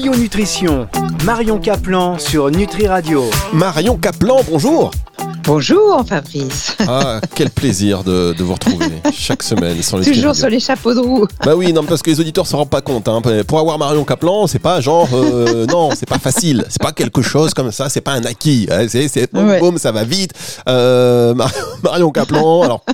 Bio Nutrition, Marion Caplan sur Nutri Radio. Marion Caplan, bonjour Bonjour Fabrice. Ah, quel plaisir de, de vous retrouver chaque semaine sans Nutri Toujours sur les chapeaux de roue. Bah oui, non, parce que les auditeurs se rendent pas compte. Hein. Pour avoir Marion Caplan, c'est pas genre, euh, non, c'est pas facile. C'est pas quelque chose comme ça. C'est pas un acquis. C'est, c'est boum, Ouais. boum, ça va vite. Euh, Mar- Marion Caplan. Alors,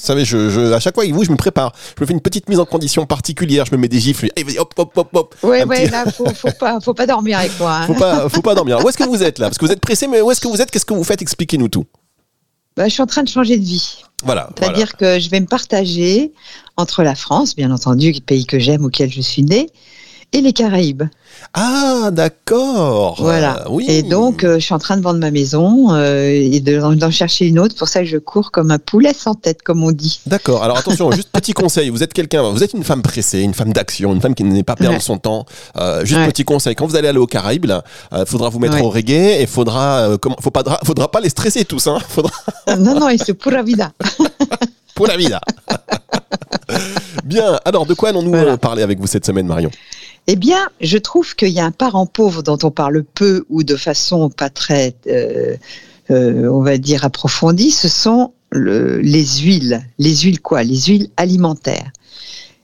vous savez, je, je, à chaque fois avec vous, je me prépare. Je me fais une petite mise en condition particulière. Je me mets des gifles. Hop, hop, hop, hop. Ouais, ouais, petit- là, faut, faut pas, faut pas dormir avec moi. hein. Faut pas, faut pas dormir. Où est-ce que vous êtes là? Parce que vous êtes pressé, mais où est-ce que vous êtes? Qu'est-ce que vous faites? Expliquez-nous tout. Bah, je suis en train de changer de vie. Voilà. voilà. C'est-à-dire que je vais me partager entre la France, bien entendu, pays que j'aime, auquel je suis née, et les Caraïbes. Ah, d'accord. Voilà. Euh, oui. Et donc, euh, je suis en train de vendre ma maison euh, et de- d'en chercher une autre. Pour ça, je cours comme un poulet sans tête, comme on dit. D'accord. Alors attention, juste petit conseil. Vous êtes quelqu'un, vous êtes une femme pressée, une femme d'action, une femme qui n'est pas perdre Ouais. son temps. Euh, juste Ouais. petit conseil. Quand vous allez aller aux Caraïbes, euh, faudra vous mettre Ouais. au reggae et faudra, comment, faut pas, faudra pas les stresser tous, hein. Faudra non, non, et c'est pura vida. pour la vida. Bien. Alors, de quoi allons-nous Voilà. parler avec vous cette semaine, Marion? Eh bien, je trouve qu'il y a un parent pauvre dont on parle peu ou de façon pas très, euh, euh, on va dire, approfondie. Ce sont le- les huiles. Les huiles quoi? Les huiles alimentaires.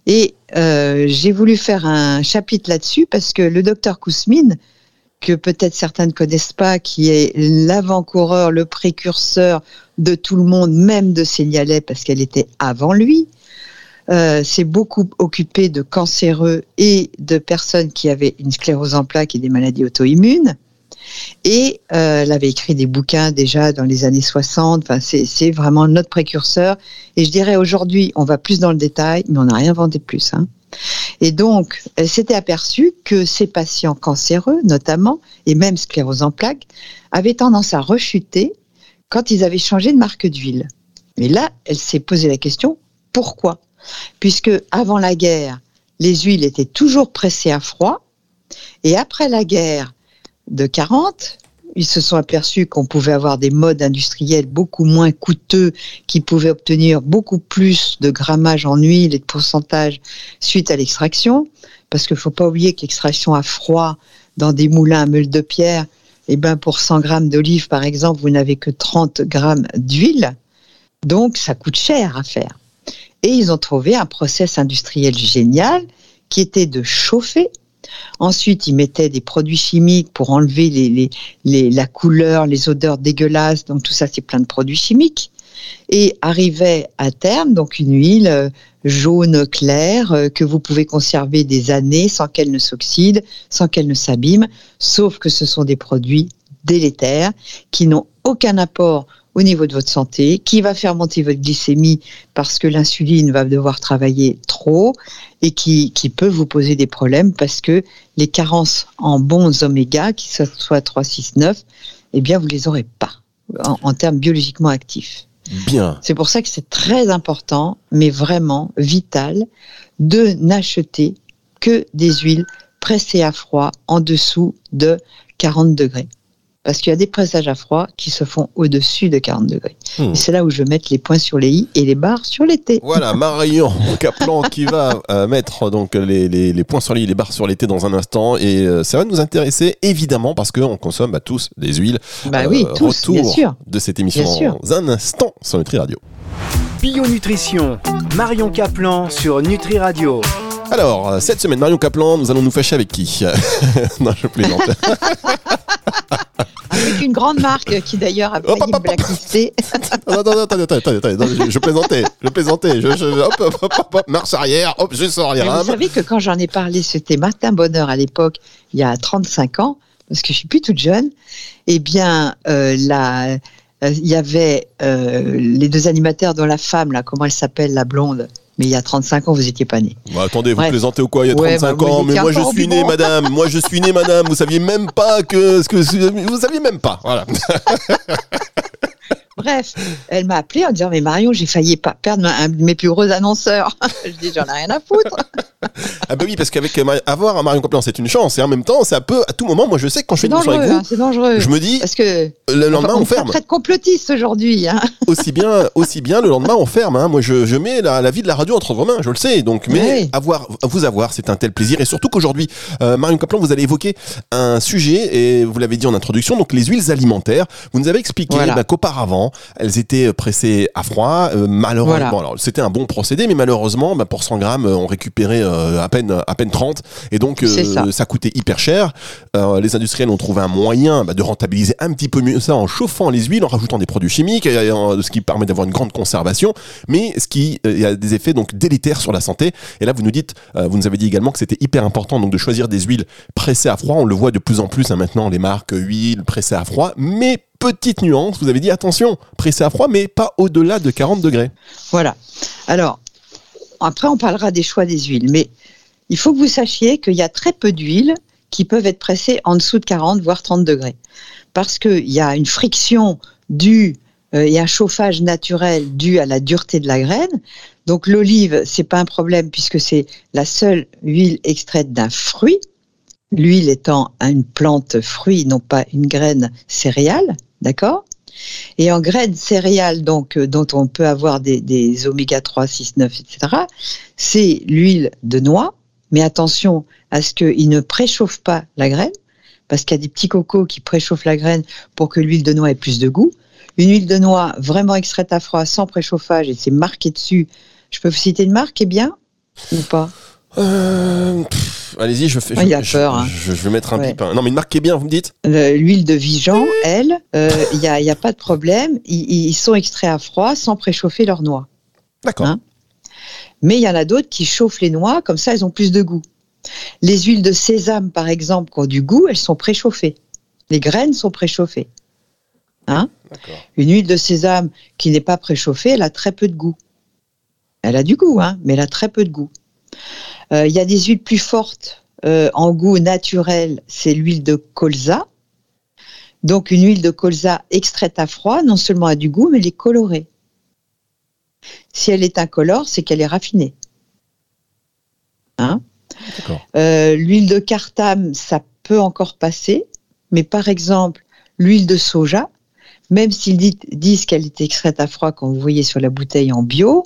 Et euh, j'ai voulu faire un chapitre là-dessus parce que le docteur Kousmine, que peut-être certains ne connaissent pas, qui est l'avant-coureur, le précurseur de tout le monde, même de Célialet, parce qu'elle était avant lui, euh, s'est beaucoup occupé de cancéreux et de personnes qui avaient une sclérose en plaques et des maladies auto-immunes. Et euh, elle avait écrit des bouquins déjà dans les années 60. Enfin, c'est c'est vraiment notre précurseur. Et je dirais aujourd'hui, on va plus dans le détail, mais on n'a rien inventé de plus. Hein. Et donc, elle s'était aperçue que ces patients cancéreux, notamment, et même sclérose en plaques, avaient tendance à rechuter quand ils avaient changé de marque d'huile. Mais là, elle s'est posé la question, pourquoi? Puisque avant la guerre, les huiles étaient toujours pressées à froid, et après la guerre de 40, ils se sont aperçus qu'on pouvait avoir des modes industriels beaucoup moins coûteux, qui pouvaient obtenir beaucoup plus de grammage en huile et de pourcentage suite à l'extraction, parce qu'il ne faut pas oublier que l'extraction à froid dans des moulins à meule de pierre, eh ben pour 100 grammes d'olive, par exemple, vous n'avez que 30 grammes d'huile. Donc, ça coûte cher à faire. Et ils ont trouvé un process industriel génial qui était de chauffer. Ensuite, ils mettaient des produits chimiques pour enlever la couleur, les odeurs dégueulasses. Donc, tout ça, c'est plein de produits chimiques. Et arrivait à terme, donc une huile euh, jaune claire euh, que vous pouvez conserver des années sans qu'elle ne s'oxyde, sans qu'elle ne s'abîme, sauf que ce sont des produits délétères qui n'ont aucun apport au niveau de votre santé, qui va faire monter votre glycémie parce que l'insuline va devoir travailler trop et qui, qui peut vous poser des problèmes parce que les carences en bons oméga, qui soient soit 3, 6, 9, eh bien, vous les aurez pas en, en termes biologiquement actifs. Bien. C'est pour ça que c'est très important, mais vraiment vital, de n'acheter que des huiles pressées à froid en dessous de 40 degrés. Parce qu'il y a des pressages à froid qui se font au-dessus de 40 degrés. Hmm. Et c'est là où je mets les points sur les i et les barres sur les t. Voilà, Marion Caplan qui va euh, mettre donc les, les, les points sur les, les barres sur les T dans un instant et euh, ça va nous intéresser évidemment parce qu'on consomme bah, tous des huiles. Bah oui, Euh, tous, retour bien sûr. de cette émission Bien sûr. dans un instant sur Nutri Radio. Bio Nutrition, Marion Caplan sur Nutri Radio. Alors, cette semaine, Marion Caplan, nous allons nous fâcher avec qui? Non, je plaisante. Avec une grande marque qui d'ailleurs a failli me blacklister. non, non, non, attendez, attendez, attendez, attendez, non, je, plaisantais, je plaisantais. Je, hop, hop, hop, marche arrière, hop, je sors rames. vous savez que quand j'en ai parlé, c'était Martin Bonheur à l'époque, il y a 35 ans, parce que je suis plus toute jeune, eh bien, euh, la- euh, il y avait euh, les deux animateurs dont la femme, là, comment elle s'appelle, la blonde? Mais il y a 35 ans, vous étiez pas né. Bah, attendez, vous plaisantez ou quoi? Il y a Ouais, 35 bah, ans, mais moi je suis né, madame. Moi je suis né, madame. Vous saviez même pas que ce que vous saviez même pas. Voilà. bref, elle m'a appelé en disant mais Marion, j'ai failli pas perdre un de mes plus gros annonceurs. je dis j'en ai rien à foutre. ah bah oui, parce qu'avec euh, avoir un Marion Copland, c'est une chance et en même temps, ça peut à tout moment. Moi, je sais que quand je fais une émission avec vous, hein, c'est dangereux. Je me dis parce que le lendemain on, ferme. Très complotiste aujourd'hui. Hein. aussi bien, aussi bien le lendemain on ferme. Hein. Moi, je, je mets la, la, vie de la radio entre vos mains, je le sais. Donc, mais avoir, vous avoir, c'est un tel plaisir et surtout qu'aujourd'hui, euh, Marion Copland, vous allez évoquer un sujet et vous l'avez dit en introduction, donc les huiles alimentaires. Vous nous avez expliqué bah, qu'auparavant, elles étaient pressées à froid. Euh, malheureusement, alors c'était un bon procédé, mais malheureusement, bah, pour 100 grammes, on récupérait euh, à peine à peine 30 et donc euh, ça. coûtait hyper cher. les industriels ont trouvé un moyen bah, de rentabiliser un petit peu mieux ça en chauffant les huiles, en rajoutant des produits chimiques, ce qui permet d'avoir une grande conservation, mais ce qui a des effets donc délétères sur la santé. Et là, vous nous dites, vous nous avez dit également que c'était hyper important donc de choisir des huiles pressées à froid. On le voit de plus en plus hein, maintenant, les marques huiles pressées à froid, mais petite nuance, vous avez dit attention, pressé à froid, mais pas au-delà de 40 degrés. Voilà. Alors, après, on parlera des choix des huiles, mais il faut que vous sachiez qu'il y a très peu d'huiles qui peuvent être pressées en dessous de 40, voire 30 degrés. Parce qu'il y a une friction due euh, et un chauffage naturel dû à la dureté de la graine. Donc l'olive, c'est pas un problème puisque c'est la seule huile extraite d'un fruit. L'huile étant une plante fruit, non pas une graine céréale. D'accord? Et en graines céréales, donc, euh, dont on peut avoir des, oméga 3, 6, 9, etc., c'est l'huile de noix. Mais attention à ce qu'il ne préchauffe pas la graine, parce qu'il y a des petits cocos qui préchauffent la graine pour que l'huile de noix ait plus de goût. Une huile de noix vraiment extraite à froid, sans préchauffage, et c'est marqué dessus. Je peux vous citer une marque, eh bien? Ou pas? Euh, allez-y, je fais. il a peur. Hein. Je, vais mettre un pipe. Hein. Non, mais une marque qui est bien, vous me dites L'huile de Vigan, elle, euh, il n'y a, y a, pas de problème. Ils, sont extraits à froid sans préchauffer leurs noix. D'accord. Hein. mais il y en a d'autres qui chauffent les noix, comme ça elles ont plus de goût. Les huiles de sésame, par exemple, qui ont du goût, elles sont préchauffées. Les graines sont préchauffées. Hein Une huile de sésame qui n'est pas préchauffée, elle a très peu de goût. Elle a du goût, hein, mais elle a très peu de goût. Euh, il y a des huiles plus fortes euh, en goût naturel, c'est l'huile de colza. Donc une huile de colza extraite à froid, non seulement a du goût, mais elle est colorée. Si elle est incolore, c'est qu'elle est raffinée. Hein? Euh, l'huile de cartame, ça peut encore passer, mais par exemple, l'huile de soja, même s'ils disent qu'elle est extraite à froid, quand vous voyez sur la bouteille en bio,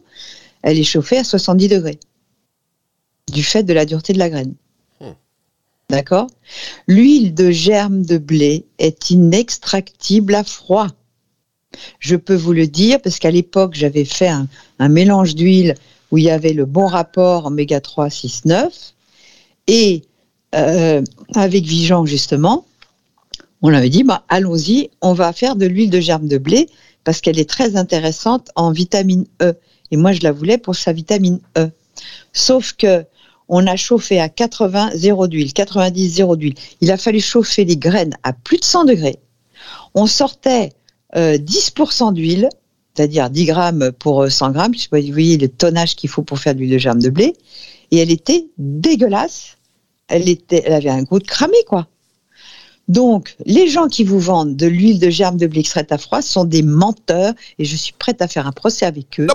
elle est chauffée à 70 degrés du fait de la dureté de la graine. Hmm. D'accord? L'huile de germe de blé est inextractible à froid. Je peux vous le dire parce qu'à l'époque, j'avais fait un, mélange d'huile où il y avait le bon rapport oméga 3, 6, 9. Et euh, avec Vigeant, justement, on avait dit, bah, allons-y, on va faire de l'huile de germe de blé parce qu'elle est très intéressante en vitamine E. Et moi, je la voulais pour sa vitamine E. Sauf que on a chauffé à 80 zéro d'huile, 90 zéro d'huile. Il a fallu chauffer les graines à plus de 100 degrés. On sortait 10% euh, d'huile, c'est-à-dire 10 grammes pour 100 euh, grammes. Je sais pas, vous voyez le tonnage qu'il faut pour faire de l'huile de germe de blé. Et elle était dégueulasse. Elle, était, elle avait un goût de cramé, quoi. Donc, les gens qui vous vendent de l'huile de germe de blé extraite à froid sont des menteurs et je suis prête à faire un procès avec eux. Non,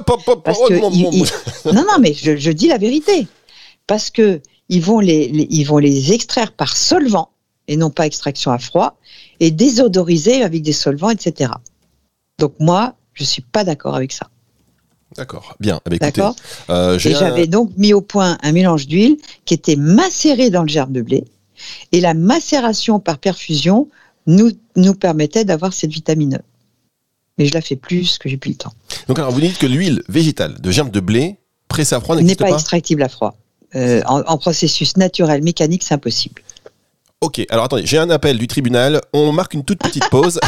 non, non, mais je, dis la vérité. Parce que ils vont les, ils vont les extraire par solvant et non pas extraction à froid et désodoriser avec des solvants, etc. Donc moi, je suis pas d'accord avec ça. D'accord, bien. Eh ben, d'accord. Euh, et j'avais donc mis au point un mélange d'huile qui était macéré dans le germe de blé et la macération par perfusion nous, nous permettait d'avoir cette vitamine E. Mais je la fais plus que j'ai plus le temps. Donc alors vous dites que l'huile végétale de germe de blé pressée à froid n'est pas, pas? extractible à froid. Euh, en, processus naturel mécanique, c'est impossible. Ok, alors attendez, j'ai un appel du tribunal, on marque une toute petite pause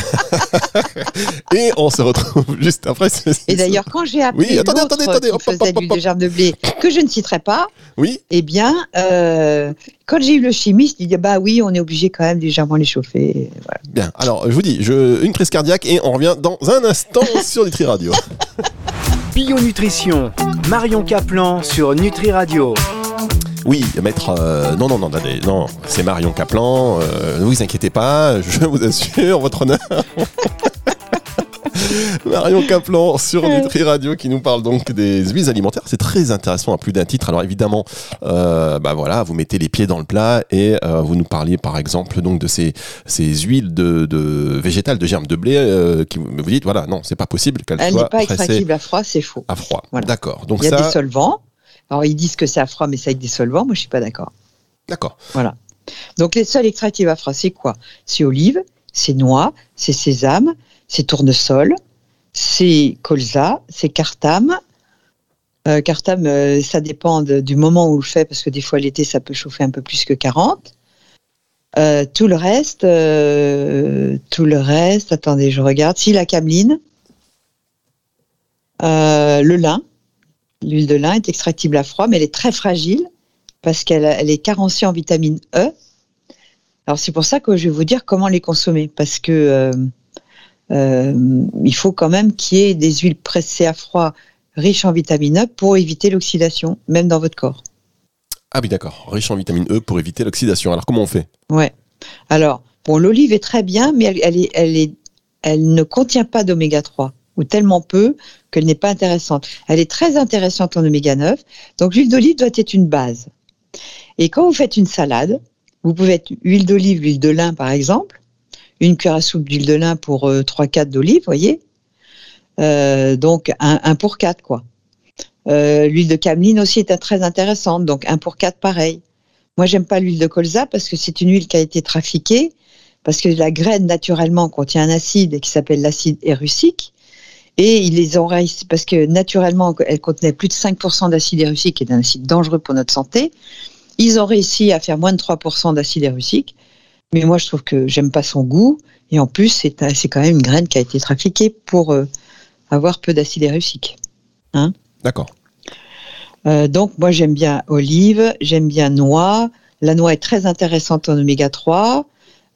et on se retrouve juste après. Et d'ailleurs, quand j'ai appelé oui, attendez, attendez, attendez, qui faisait de germe de blé, que je ne citerai pas, oui. eh bien, euh, quand j'ai eu le chimiste, il dit bah oui, on est obligé quand même légèrement les chauffer. Bien, alors je vous dis, je, une prise cardiaque et on revient dans un instant sur Nutri Radio. Bio Nutrition, Marion Caplan sur Nutri Radio. Oui, maître. Euh, non, non, non, non, c'est Marion Caplan. Euh, ne vous inquiétez pas, je vous assure, votre honneur. Marion Caplan sur Nutri Radio qui nous parle donc des huiles alimentaires. C'est très intéressant à plus d'un titre. Alors évidemment, euh, bah voilà, vous mettez les pieds dans le plat et euh, vous nous parliez par exemple donc de ces, ces huiles de, de végétales, de germes de blé euh, qui vous dites voilà non c'est pas possible qu'elles Elle soient n'est pas extractible à froid, c'est faux. à froid. Voilà. D'accord. Donc Il y a ça, des solvants. Alors ils disent que c'est à froid, mais c'est avec des solvants. Moi, je suis pas d'accord. d'accord. Voilà. Donc les seuls extractifs à froid, c'est quoi? C'est olive, c'est noix, c'est sésame, c'est tournesol, c'est colza, c'est cartame. Euh, cartame, euh, ça dépend de- du moment où on le fait, parce que des fois l'été, ça peut chauffer un peu plus que 40. Euh, tout le reste, euh, tout le reste, attendez, je regarde. Si la cameline, le lin, l'huile de lin est extractible à froid, mais elle est très fragile parce qu'elle elle est carencée en vitamine E. Alors c'est pour ça que je vais vous dire comment les consommer, parce que euh, euh, il faut quand même qu'il y ait des huiles pressées à froid riches en vitamine E pour éviter l'oxydation, même dans votre corps. Ah oui d'accord. Riche en vitamine E pour éviter l'oxydation. Alors comment on fait? Ouais. Alors, bon, l'olive est très bien, mais elle, elle, est, elle, est, elle ne contient pas d'oméga 3, ou tellement peu qu'elle n'est pas intéressante. Elle est très intéressante en oméga 9, donc l'huile d'olive doit être une base. Et quand vous faites une salade, vous pouvez être huile d'olive, l'huile de lin par exemple, une cuillère à soupe d'huile de lin pour euh, 3-4 d'olive, voyez Euh, Donc un, un pour 4 quoi. Euh, l'huile de cameline aussi est très intéressante, donc un pour 4 pareil. Moi, j'aime pas l'huile de colza parce que c'est une huile qui a été trafiquée, parce que la graine naturellement contient un acide qui s'appelle l'acide érucique, et ils les ont réussi parce que naturellement elle contenait plus de 5% d'acide érucique, qui est un acide dangereux pour notre santé. Ils ont réussi à faire moins de 3% d'acide érucique, mais moi je trouve que j'aime pas son goût, et en plus c'est quand même une graine qui a été trafiquée pour euh, avoir peu d'acide érucique. D'accord. Euh, donc moi j'aime bien olive, j'aime bien noix. La noix est très intéressante en oméga 3.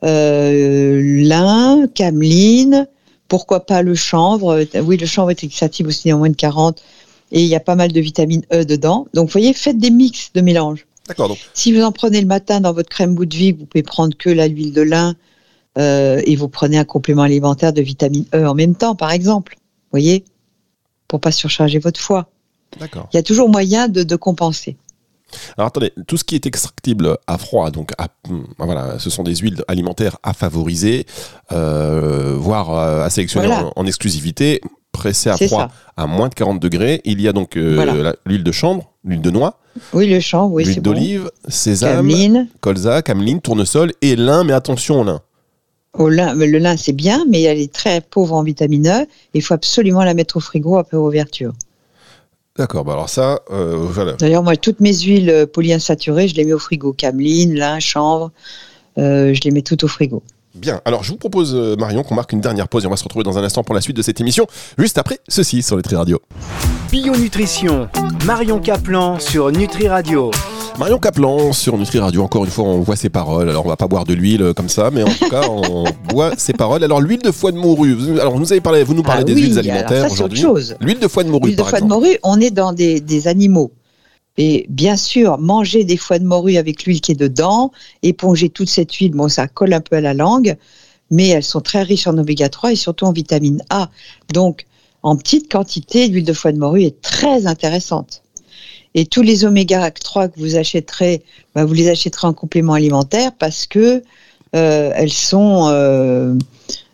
Euh, lin, cameline, pourquoi pas le chanvre? Oui, le chanvre est extractible aussi en moins de 40 et il y a pas mal de vitamine E dedans. Donc vous voyez, faites des mix de mélange. D'accord. Donc Si vous en prenez le matin dans votre crème bout de vie, vous pouvez prendre que la l'huile de lin euh, et vous prenez un complément alimentaire de vitamine E en même temps, par exemple. Vous voyez, pour pas surcharger votre foie. d'accord. Il y a toujours moyen de, de compenser. Alors attendez, tout ce qui est extractible à froid, donc à- hum, voilà, ce sont des huiles alimentaires à favoriser, euh, voire euh, à sélectionner Voilà. en, en exclusivité, pressées à froid ça. à moins de 40 degrés. Il y a donc euh, Voilà. l'huile de chanvre, l'huile de noix, Oui, le oui, c'est l'huile bon. d'olive, sésame, Cameline. colza, cameline, tournesol et lin, mais attention au lin. Au lin, le lin, c'est bien, mais elle est très pauvre en vitamine E. Il faut absolument la mettre au frigo après ouverture. D'accord, bah alors ça, euh, voilà. D'ailleurs, moi, toutes mes huiles euh, polyinsaturées, je les mets au frigo. Cameline, lin, chanvre, euh, je les mets toutes au frigo. Bien, alors je vous propose, Marion, qu'on marque une dernière pause et on va se retrouver dans un instant pour la suite de cette émission, juste après ceci sur les Tri Radio. Bio Nutrition, Marion Caplan sur Nutri Radio. Marion Caplan sur Nutri Radio, encore une fois, on voit ses paroles. Alors, on va pas boire de l'huile euh, comme ça, mais en tout cas, on boit ses paroles. Alors, l'huile de foie de morue. Vous- Alors, vous nous avez parlé, vous nous parlez Ah des oui, huiles alimentaires aujourd'hui. chose. L'huile de foie de morue, L'huile de foie de morue, on est dans des, des animaux. Et bien sûr, manger des foies de morue avec l'huile qui est dedans, éponger toute cette huile, bon, ça colle un peu à la langue, mais elles sont très riches en oméga 3 et surtout en vitamine A. Donc, en petite quantité, l'huile de foie de morue est très intéressante. Et tous les oméga 3 que vous achèterez, bah, vous les achèterez en complément alimentaire parce que euh, elles sont euh,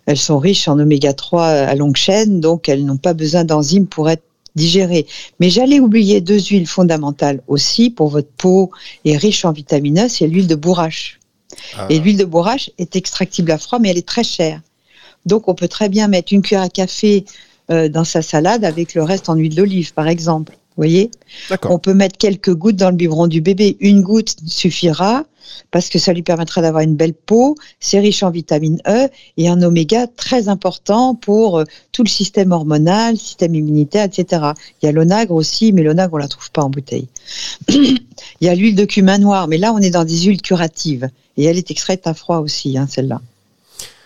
elles sont riches en oméga 3 à longue chaîne, donc elles n'ont pas besoin d'enzymes pour être digérées. Mais j'allais oublier deux huiles fondamentales aussi pour votre peau et riche en vitamine E, c'est l'huile de bourrache. Ah, Et l'huile de bourrache est extractible à froid, mais elle est très chère. Donc on peut très bien mettre une cuillère à café euh, dans sa salade avec le reste en huile d'olive, par exemple. Vous voyez. On peut mettre quelques gouttes dans le biberon du bébé. Une goutte suffira parce que ça lui permettra d'avoir une belle peau. C'est riche en vitamine E et en oméga très important pour euh, tout le système hormonal, système immunitaire, etc. Il y a l'onagre aussi, mais l'onagre on la trouve pas en bouteille. Il y a l'huile de cumin noir, mais là on est dans des huiles curatives et elle est extraite à froid aussi, hein, celle-là.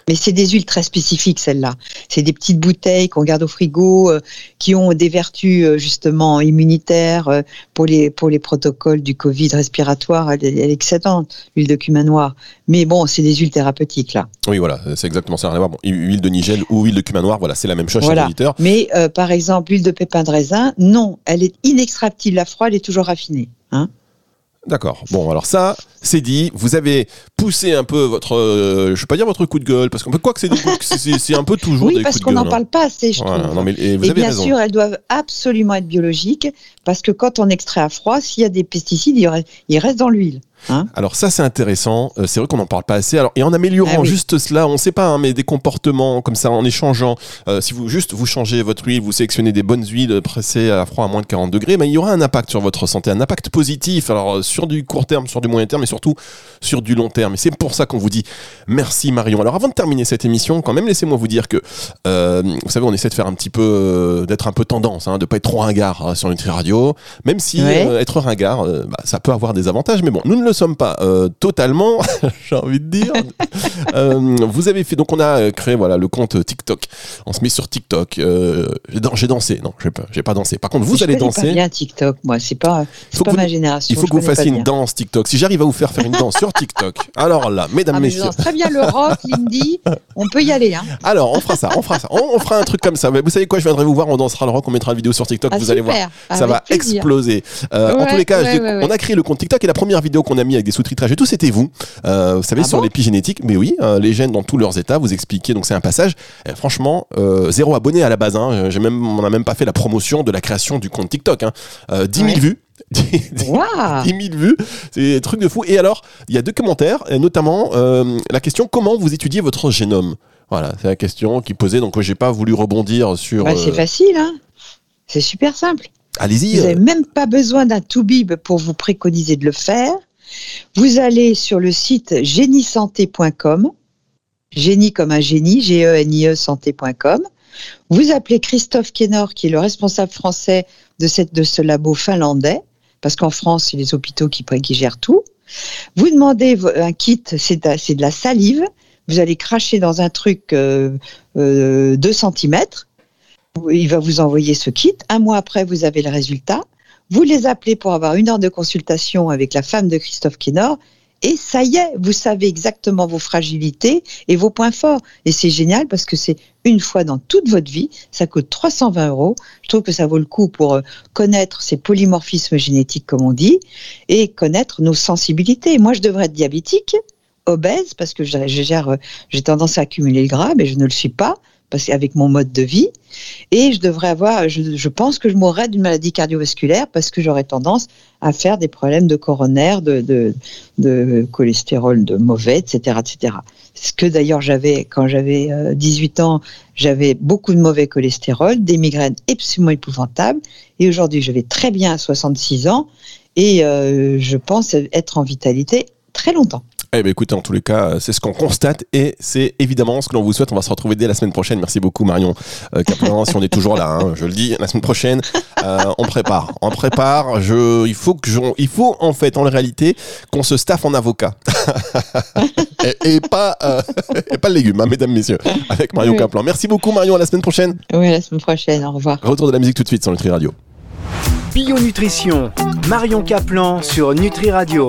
Mais c'est des huiles très spécifiques, celles-là. C'est des petites bouteilles qu'on garde au frigo, euh, qui ont des vertus euh, justement immunitaires euh, pour les pour les protocoles du Covid respiratoire. Elle, est excellente, l'huile de cumin noir. Mais bon, c'est des huiles thérapeutiques là. Oui, voilà, c'est exactement ça. Bon, huile de nigel ou huile de cumin noir, voilà, c'est la même chose chez l'éditeur. Mais par exemple, l'huile de pépin de raisin, non, elle est inextractible à froid, elle est toujours raffinée. Hein D'accord. Bon, alors ça, c'est dit. Vous avez poussé un peu votre, euh, je ne vais pas dire votre coup de gueule, parce qu'on peut quoi que c'est c'est un peu toujours oui, des parce qu'on n'en parle pas assez, je trouve. Non, mais, et, vous et bien sûr, elles doivent absolument être biologiques, parce que quand on extrait à froid, s'il y a des pesticides, il reste dans l'huile. Hein Alors ça c'est intéressant, euh, c'est vrai qu'on n'en parle pas assez. Alors et en améliorant ah juste cela, on ne sait pas, hein, mais des comportements comme ça, en échangeant, euh, si vous juste vous changez votre huile, vous sélectionnez des bonnes huiles pressées à froid à moins de 40 degrés, mais il y aura un impact sur votre santé, un impact positif. Alors euh, sur du court terme, sur du moyen terme, mais surtout sur du long terme. Et c'est pour ça qu'on vous dit merci Marion. Alors avant de terminer cette émission, quand même laissez-moi vous dire que vous savez, on essaie de faire un petit peu, d'être un peu tendance, hein, de pas être trop ringard sur Nutri Radio, même si être ringard, bah, ça peut avoir des avantages, mais bon, nous ne le sommes pas euh, totalement, j'ai envie de dire. Euh, vous avez fait, donc on a créé voilà le compte TikTok. On se met sur TikTok. Euh, j'ai dansé, non, j'ai pas, pas dansé. Par contre, vous allez danser. Pas bien TikTok, moi, c'est pas, pas ma génération. Il faut que vous fassiez une danse TikTok. Si j'arrive à vous faire faire une danse sur TikTok, alors là, mesdames, ah, messieurs. Je danse très bien le rock, l'indie. On peut y aller. Hein. Alors, on fera ça, on fera ça. On, fera un truc comme ça. Mais vous savez quoi Je viendrai vous voir, on dansera le rock, on mettra la vidéo sur TikTok. Ah, vous allez voir, ça va exploser. en tous les cas, on a créé le compte TikTok et la première vidéo qu'on a mis avec des sous-titrages et tout, c'était vous. Euh, vous savez, ah sur l'épigénétique. Mais oui, euh, les gènes dans tous leurs états, vous expliquez. Donc c'est un passage. franchement, euh, zéro abonné à la base. Hein. J'ai même, on n'a même pas fait la promotion de la création du compte TikTok. Hein. 10 000 vues. 10 000 vues, c'est un truc de fou. Et alors, il y a deux commentaires, et notamment la question comment vous étudiez votre génome? Voilà, c'est la question qui posait. Donc, j'ai pas voulu rebondir sur. Bah, c'est facile, hein c'est super simple. Allez-y. Vous n'avez même pas besoin d'un toubib pour vous préconiser de le faire. Vous allez sur le site géniesanté.com, génie comme un génie, G-E-N-I-E santé.com. Vous appelez Christophe Kenor, qui est le responsable français de, ce labo finlandais, parce qu'en France, c'est les hôpitaux qui, gèrent tout. Vous demandez un kit, c'est de, la salive. Vous allez cracher dans un truc euh, 2 euh, cm. Il va vous envoyer ce kit. Un mois après, vous avez le résultat. Vous les appelez pour avoir une heure de consultation avec la femme de Christophe Kénor et ça y est, vous savez exactement vos fragilités et vos points forts. Et c'est génial parce que c'est une fois dans toute votre vie, ça coûte 320 euros. Je trouve que ça vaut le coup pour euh, connaître ces polymorphismes génétiques, comme on dit, et connaître nos sensibilités. Moi, je devrais être diabétique, obèse, parce que euh, j'ai tendance à accumuler le gras, mais je ne le suis pas parce avec mon mode de vie. Et je devrais avoir, je, pense que je mourrais d'une maladie cardiovasculaire parce que j'aurais tendance à faire des problèmes de coronaire, de, de, cholestérol de mauvais, etc., etc. Ce que d'ailleurs j'avais quand j'avais 18 euh, ans, j'avais beaucoup de mauvais cholestérol, des migraines absolument épouvantables. Et aujourd'hui, je vais très bien à 66 ans et euh, je pense être en vitalité très longtemps. Eh bien, écoutez, en tous les cas, c'est ce qu'on constate et c'est évidemment ce que l'on vous souhaite. On va se retrouver dès la semaine prochaine. Merci beaucoup, Marion euh, si on est toujours là, hein, je le dis, la semaine prochaine, euh, on prépare. On prépare. Je, il faut que il faut en fait, en réalité, qu'on se staffe en avocat. et, pas, euh, et pas le légume, hein, mesdames, messieurs, avec Marion Caplan. Merci beaucoup, Marion. À la semaine prochaine. Oui, à la semaine prochaine. Au revoir. Retour de la musique tout de suite sur Nutri Radio. Bio Nutrition. Marion Caplan sur Nutri Radio.